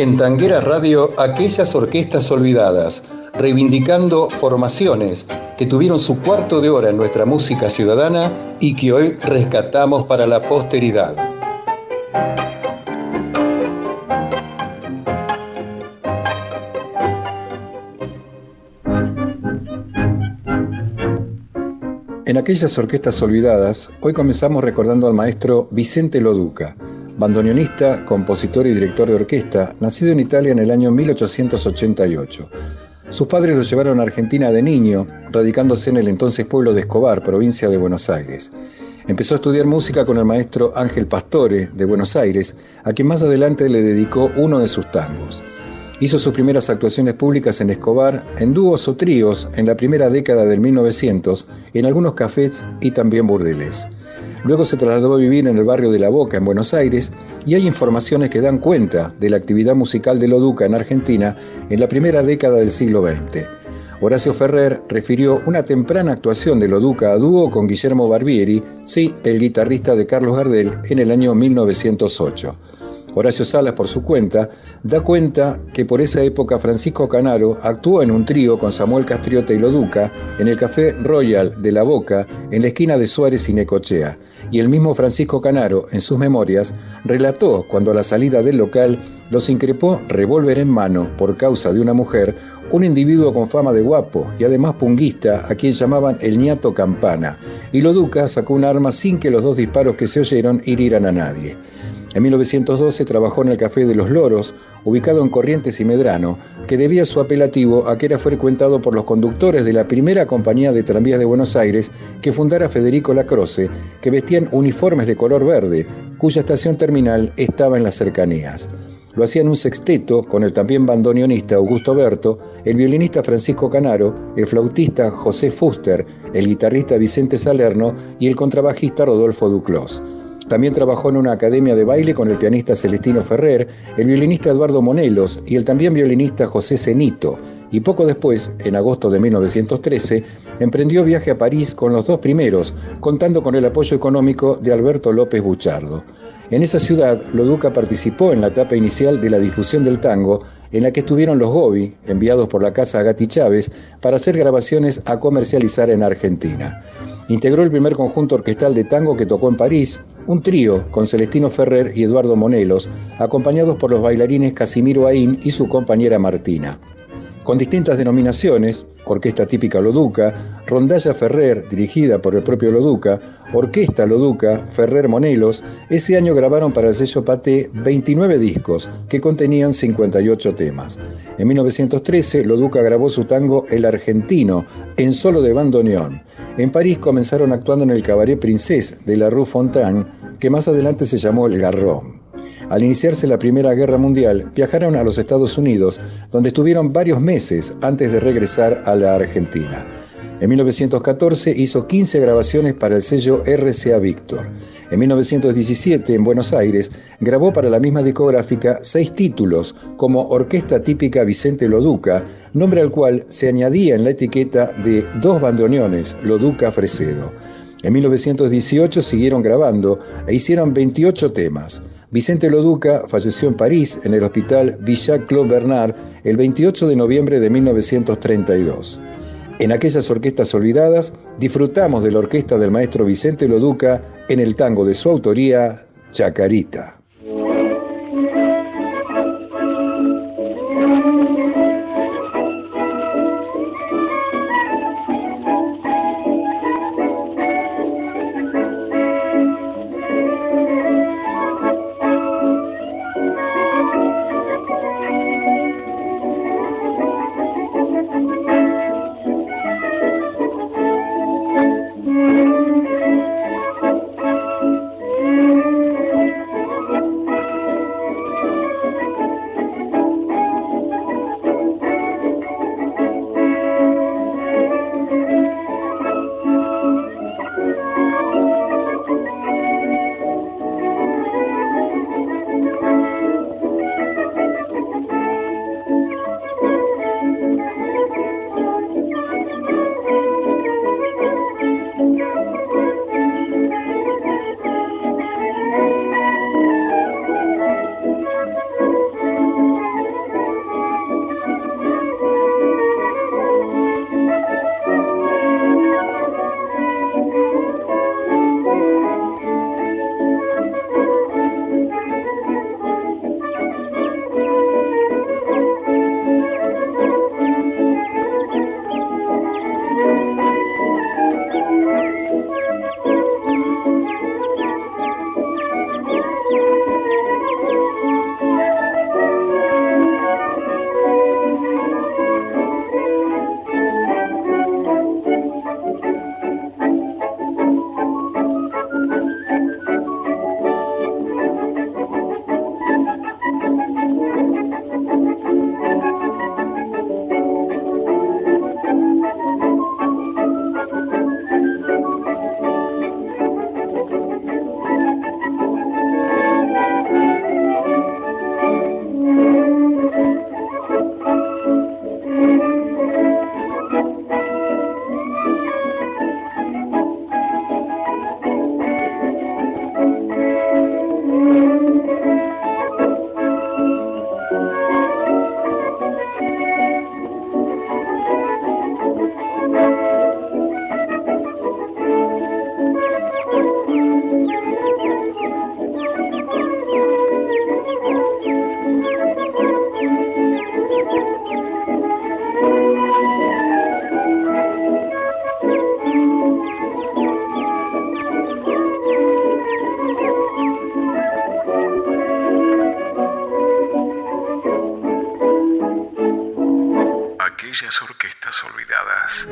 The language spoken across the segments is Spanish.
En Tanguera Radio, aquellas orquestas olvidadas, reivindicando formaciones que tuvieron su cuarto de hora en nuestra música ciudadana y que hoy rescatamos para la posteridad. En aquellas orquestas olvidadas, hoy comenzamos recordando al maestro Vicente Loduca, bandoneonista, compositor y director de orquesta, nacido en Italia en el año 1888. Sus padres lo llevaron a Argentina de niño, radicándose en el entonces pueblo de Escobar, provincia de Buenos Aires. Empezó a estudiar música con el maestro Ángel Pastore, de Buenos Aires, a quien más adelante le dedicó uno de sus tangos. Hizo sus primeras actuaciones públicas en Escobar, en dúos o tríos en la primera década del 1900, en algunos cafés y también burdeles. Luego se trasladó a vivir en el barrio de La Boca, en Buenos Aires, y hay informaciones que dan cuenta de la actividad musical de Loduca en Argentina en la primera década del siglo XX. Horacio Ferrer refirió una temprana actuación de Loduca a dúo con Guillermo Barbieri, sí, el guitarrista de Carlos Gardel, en el año 1908. Horacio Salas, por su cuenta, da cuenta que por esa época Francisco Canaro actuó en un trío con Samuel Castriota y Loduca en el Café Royal de La Boca, en la esquina de Suárez y Necochea. Y el mismo Francisco Canaro, en sus memorias, relató cuando a la salida del local los increpó revólver en mano por causa de una mujer, un individuo con fama de guapo y además punguista a quien llamaban el ñato Campana, y Loduca sacó un arma sin que los dos disparos que se oyeron hirieran a nadie. En 1912 trabajó en el Café de los Loros, ubicado en Corrientes y Medrano, que debía su apelativo a que era frecuentado por los conductores de la primera compañía de tranvías de Buenos Aires que fundara Federico Lacroce, que vestían uniformes de color verde, cuya estación terminal estaba en las cercanías. Lo hacían un sexteto con el también bandoneonista Augusto Berto, el violinista Francisco Canaro, el flautista José Fuster, el guitarrista Vicente Salerno y el contrabajista Rodolfo Duclos. También trabajó en una academia de baile con el pianista Celestino Ferrer, el violinista Eduardo Monelos y el también violinista José Cenito. Y poco después, en agosto de 1913, emprendió viaje a París con los dos primeros, contando con el apoyo económico de Alberto López Buchardo. En esa ciudad, Loduca participó en la etapa inicial de la difusión del tango, en la que estuvieron los Gobi, enviados por la casa Agati Chávez, para hacer grabaciones a comercializar en Argentina. Integró el primer conjunto orquestal de tango que tocó en París, un trío con Celestino Ferrer y Eduardo Monelos, acompañados por los bailarines Casimiro Aín y su compañera Martina. Con distintas denominaciones, Orquesta Típica Loduca, Rondalla Ferrer, dirigida por el propio Loduca, Orquesta Loduca, Ferrer Monelos, ese año grabaron para el sello Paté 29 discos que contenían 58 temas. En 1913, Loduca grabó su tango El Argentino, en solo de bandoneón. En París comenzaron actuando en el Cabaret Princess de la Rue Fontaine, que más adelante se llamó El Garrón. Al iniciarse la Primera Guerra Mundial, viajaron a los Estados Unidos, donde estuvieron varios meses antes de regresar a la Argentina. En 1914 hizo 15 grabaciones para el sello RCA Victor. En 1917, en Buenos Aires, grabó para la misma discográfica seis títulos como Orquesta Típica Vicente Loduca, nombre al cual se añadía en la etiqueta de dos bandoneones, Loduca Fresedo. En 1918 siguieron grabando e hicieron 28 temas. Vicente Loduca falleció en París, en el hospital Villa-Claude Bernard, el 28 de noviembre de 1932. En aquellas orquestas olvidadas, disfrutamos de la orquesta del maestro Vicente Loduca en el tango de su autoría, Chacarita. Aquellas orquestas olvidadas.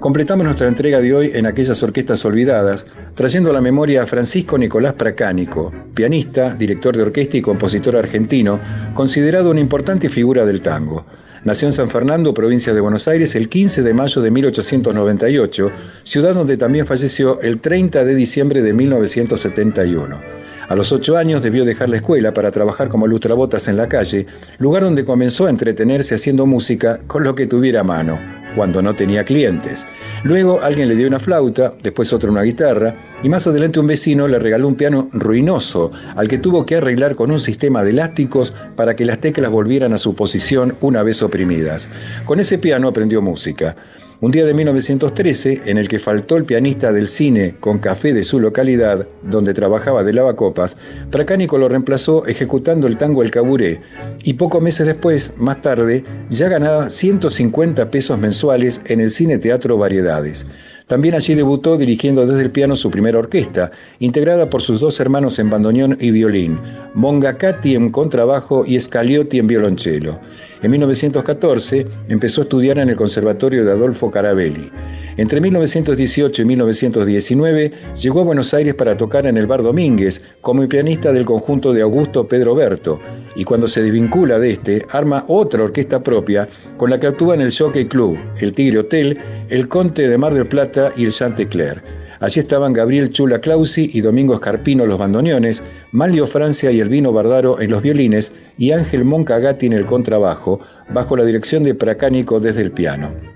Completamos nuestra entrega de hoy en aquellas orquestas olvidadas, trayendo a la memoria a Francisco Nicolás Pracánico, pianista, director de orquesta y compositor argentino, considerado una importante figura del tango. Nació en San Fernando, provincia de Buenos Aires, el 15 de mayo de 1898, ciudad donde también falleció el 30 de diciembre de 1971. A los ocho años debió dejar la escuela para trabajar como lustrabotas en la calle, lugar donde comenzó a entretenerse haciendo música con lo que tuviera a mano cuando no tenía clientes. Luego alguien le dio una flauta, después otro una guitarra, y más adelante un vecino le regaló un piano ruinoso, al que tuvo que arreglar con un sistema de elásticos para que las teclas volvieran a su posición una vez oprimidas. Con ese piano aprendió música. Un día de 1913, en el que faltó el pianista del cine con café de su localidad, donde trabajaba de lavacopas, Pracánico lo reemplazó ejecutando el tango El Caburé, y pocos meses después, más tarde, ya ganaba 150 pesos mensuales en el Cine Teatro Variedades. También allí debutó dirigiendo desde el piano su primera orquesta, integrada por sus dos hermanos en bandoneón y violín, Mongacati en contrabajo y Scaliotti en violonchelo. En 1914 empezó a estudiar en el Conservatorio de Adolfo Carabelli. Entre 1918 y 1919 llegó a Buenos Aires para tocar en el Bar Domínguez como pianista del conjunto de Augusto Pedro Berto y cuando se desvincula de este arma otra orquesta propia con la que actúa en el Jockey Club, el Tigre Hotel, el Conte de Mar del Plata y el Chantecler. Allí estaban Gabriel Chula Clausi y Domingo Escarpino los bandoneones, Malio Francia y Elvino Bardaro en los violines y Ángel Moncagati en el contrabajo, bajo la dirección de Pracánico desde el piano.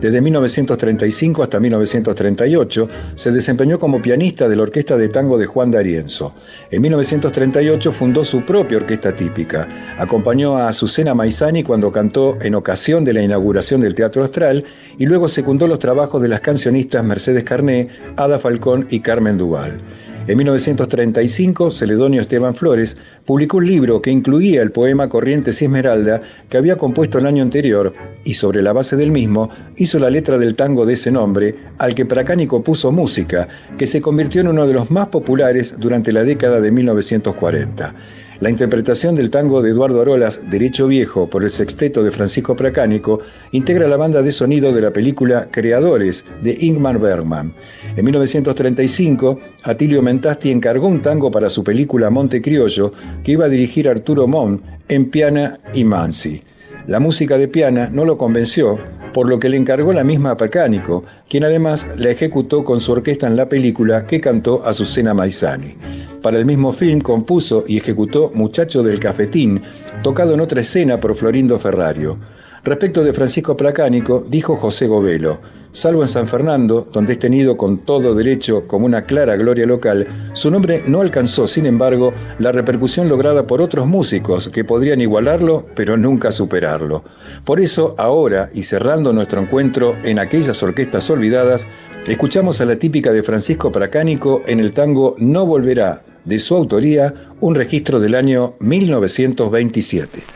Desde 1935 hasta 1938 se desempeñó como pianista de la Orquesta de Tango de Juan D'Arienzo. En 1938 fundó su propia orquesta típica. Acompañó a Azucena Maizani cuando cantó en ocasión de la inauguración del Teatro Astral y luego secundó los trabajos de las cancionistas Mercedes Carné, Ada Falcón y Carmen Duval. En 1935, Celedonio Esteban Flores publicó un libro que incluía el poema Corrientes y Esmeralda que había compuesto el año anterior y sobre la base del mismo hizo la letra del tango de ese nombre al que Pracánico puso música, que se convirtió en uno de los más populares durante la década de 1940. La interpretación del tango de Eduardo Arolas, Derecho Viejo, por el sexteto de Francisco Pracánico, integra la banda de sonido de la película Creadores de Ingmar Bergman. En 1935, Atilio Mentasti encargó un tango para su película Monte Criollo, que iba a dirigir Arturo Mon en Piana y Mansi. La música de Piana no lo convenció, por lo que le encargó la misma Pracánico, quien además la ejecutó con su orquesta en la película que cantó Azucena Maizani. Para el mismo film compuso y ejecutó Muchacho del Cafetín, tocado en otra escena por Florindo Ferrario. Respecto de Francisco Placánico, dijo José Govelo, salvo en San Fernando, donde es tenido con todo derecho como una clara gloria local, su nombre no alcanzó, sin embargo, la repercusión lograda por otros músicos que podrían igualarlo, pero nunca superarlo. Por eso, ahora, y cerrando nuestro encuentro en aquellas orquestas olvidadas, escuchamos a la típica de Francisco Placánico en el tango No Volverá, de su autoría, un registro del año 1927.